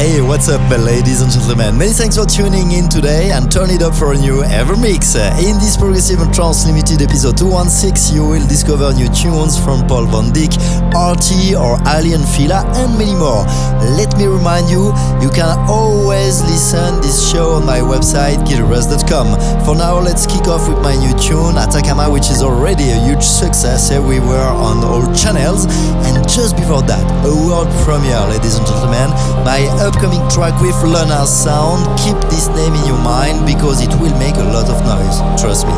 Hey, what's up, ladies and gentlemen? Many thanks for tuning in today and turn it up for a new Ever Mix. Uh, in this Progressive and Trance Limited episode 216, you will discover new tunes from Paul Van Dyk, Arty or Aly & Fila, and many more. Let me remind you, you can always listen this show on my website, gileverest.com. For now, let's kick off with my new tune, Atacama, which is already a huge success everywhere on all channels. And just before that, a world premiere, ladies and gentlemen, my upcoming track with Lunar Sound. Keep this name in your mind because it will make a lot of noise, trust me.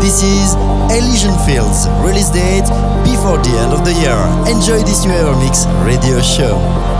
This is Elysian Fields, release date before the end of the year. Enjoy this new Evermix radio show.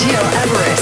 Gil Everest.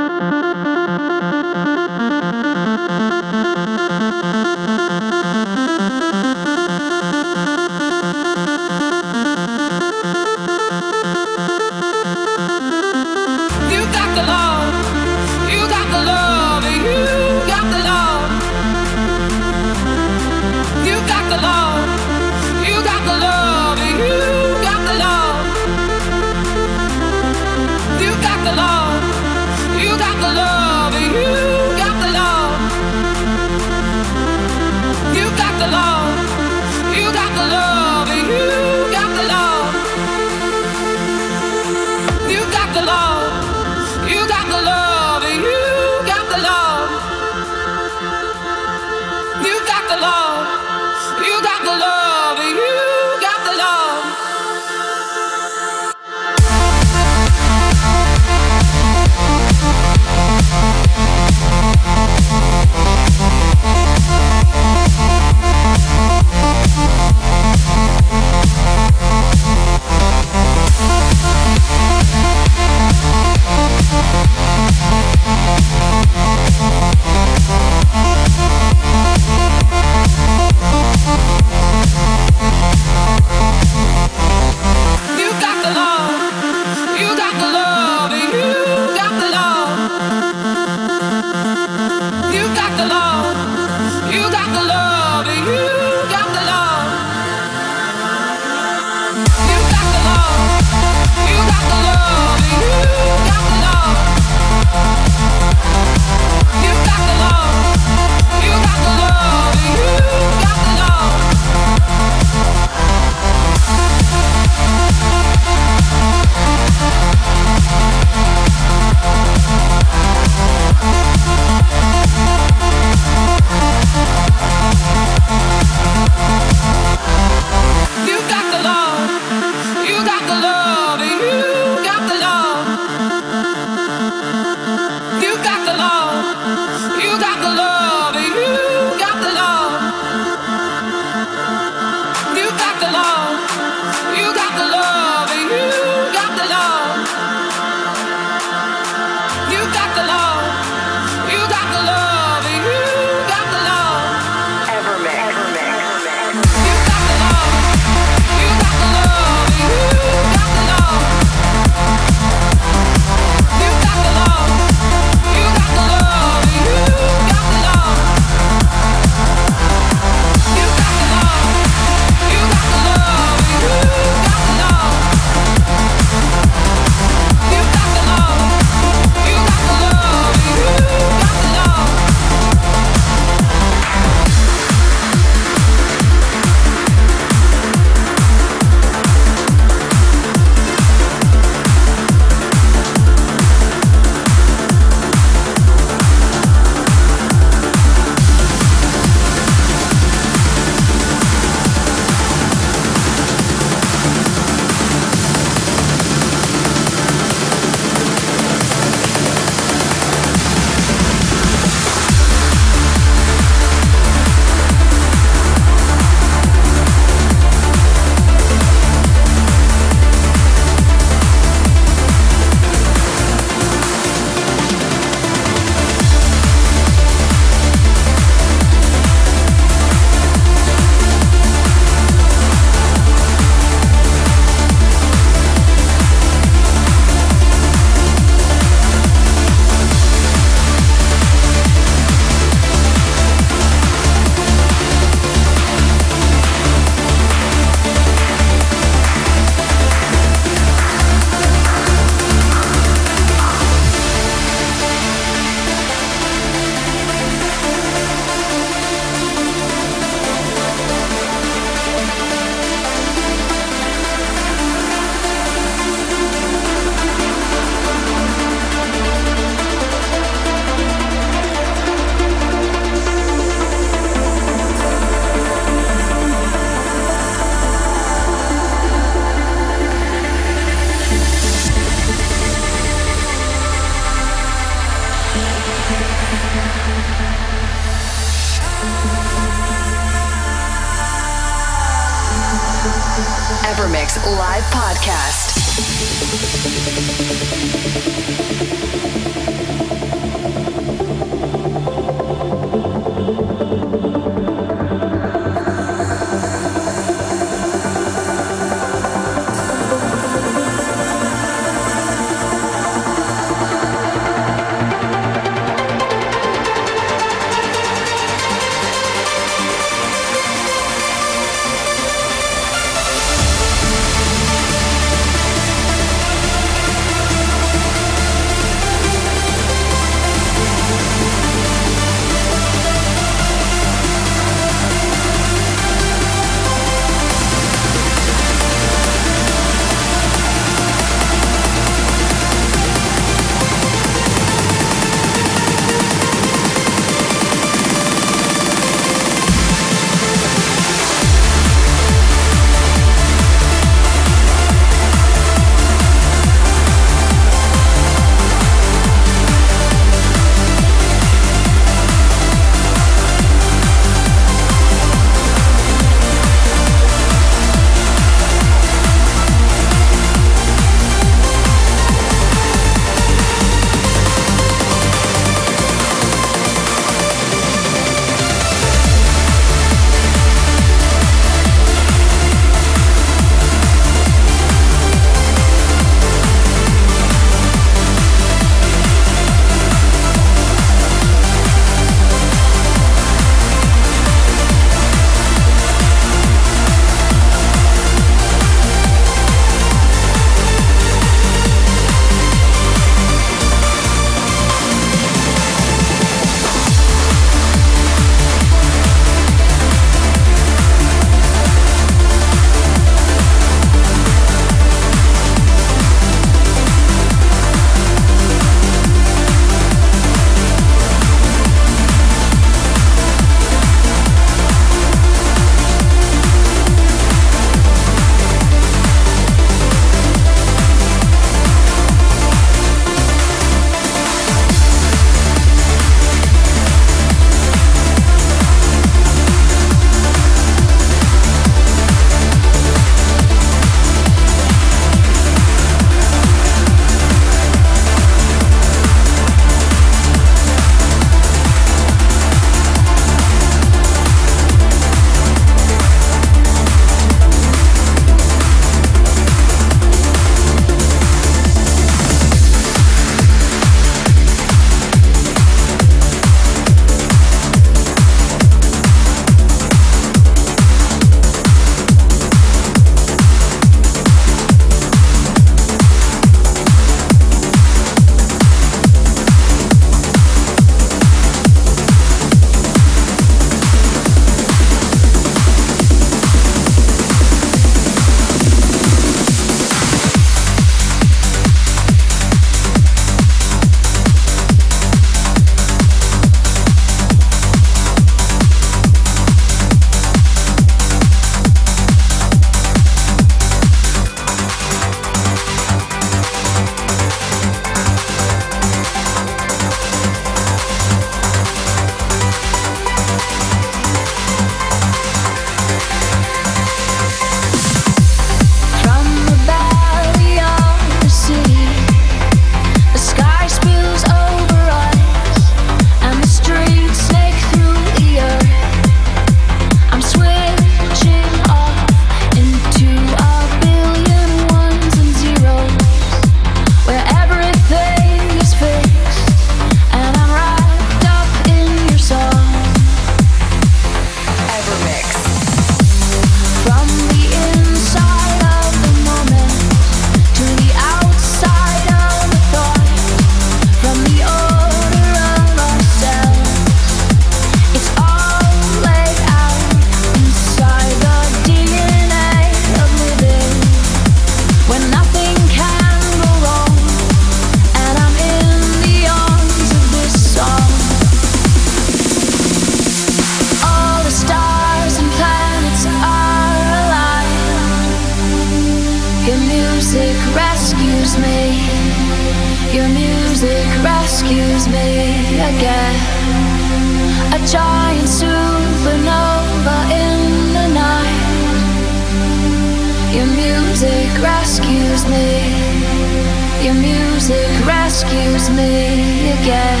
me again.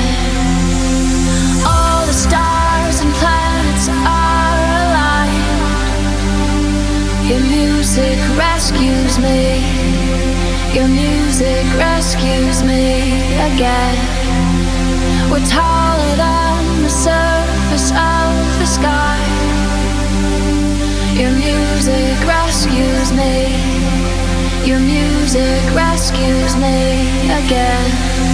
All the stars and planets are aligned. Your music rescues me. Your music rescues me again. We're taller than the surface of the sky. Your music rescues me. Your music rescues me again.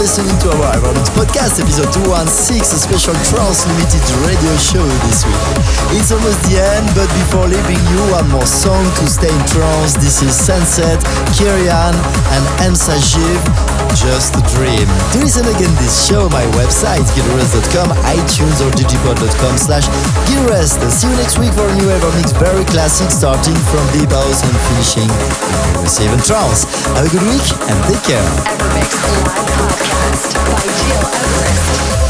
listening to our Evermix podcast, episode 216, a special Trance Limited radio show this week. It's almost the end, but before leaving you, one more song to stay in trance. This is Sunset, Kirian, and Emsa Jiv, Just a Dream. To listen again this show, my website, gileverest.com, iTunes or digipod.com slash gileverest. See you next week for a new Evermix very classic, starting from Deep House and finishing in and Trance. Have a good week and take care. Evermix Live Podcast by Gil Everest.